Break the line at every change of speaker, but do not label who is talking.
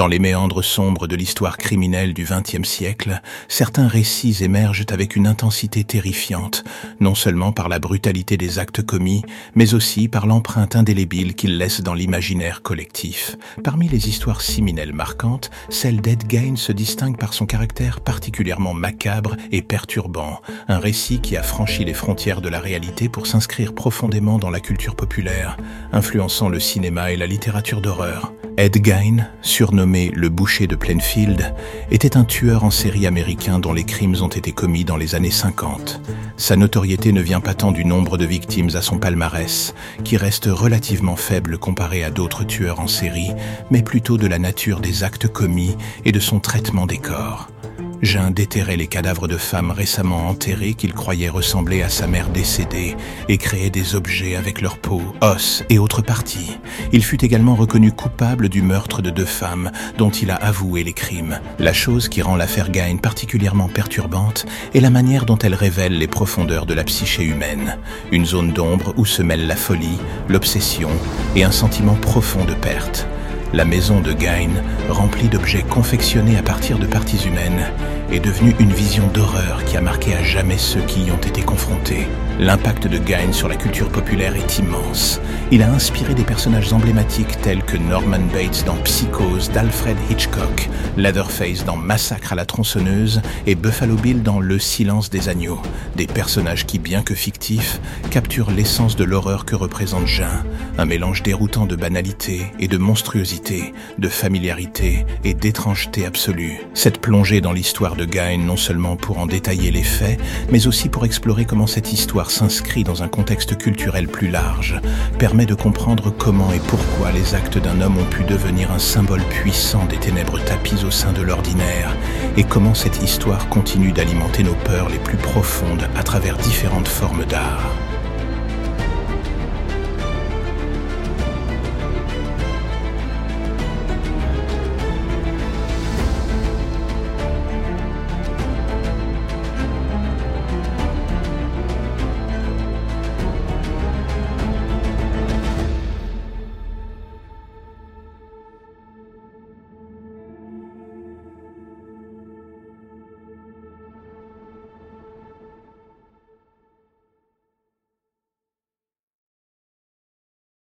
Dans les méandres sombres de l'histoire criminelle du XXe siècle, certains récits émergent avec une intensité terrifiante, non seulement par la brutalité des actes commis, mais aussi par l'empreinte indélébile qu'ils laissent dans l'imaginaire collectif. Parmi les histoires siminelles marquantes, celle d'Ed Gain se distingue par son caractère particulièrement macabre et perturbant, un récit qui a franchi les frontières de la réalité pour s'inscrire profondément dans la culture populaire, influençant le cinéma et la littérature d'horreur. Ed Gein, surnommé le boucher de Plainfield, était un tueur en série américain dont les crimes ont été commis dans les années 50. Sa notoriété ne vient pas tant du nombre de victimes à son palmarès, qui reste relativement faible comparé à d'autres tueurs en série, mais plutôt de la nature des actes commis et de son traitement des corps. Jean déterrait les cadavres de femmes récemment enterrées qu'il croyait ressembler à sa mère décédée et créait des objets avec leur peau, os et autres parties. Il fut également reconnu coupable du meurtre de deux femmes dont il a avoué les crimes. La chose qui rend l'affaire Gain particulièrement perturbante est la manière dont elle révèle les profondeurs de la psyché humaine. Une zone d'ombre où se mêlent la folie, l'obsession et un sentiment profond de perte. La maison de Gain, remplie d'objets confectionnés à partir de parties humaines, est devenue une vision d'horreur qui a marqué à jamais ceux qui y ont été confrontés. L'impact de Gain sur la culture populaire est immense. Il a inspiré des personnages emblématiques tels que Norman Bates dans Psychose d'Alfred Hitchcock, Leatherface dans Massacre à la tronçonneuse et Buffalo Bill dans Le silence des agneaux. Des personnages qui, bien que fictifs, capturent l'essence de l'horreur que représente Jean, un mélange déroutant de banalité et de monstruosité, de familiarité et d'étrangeté absolue. Cette plongée dans l'histoire de Gain non seulement pour en détailler les faits, mais aussi pour explorer comment cette histoire s'inscrit dans un contexte culturel plus large, permet de comprendre comment et pourquoi les actes d'un homme ont pu devenir un symbole puissant des ténèbres tapis au sein de l'ordinaire, et comment cette histoire continue d'alimenter nos peurs les plus profondes à travers différentes formes d'art.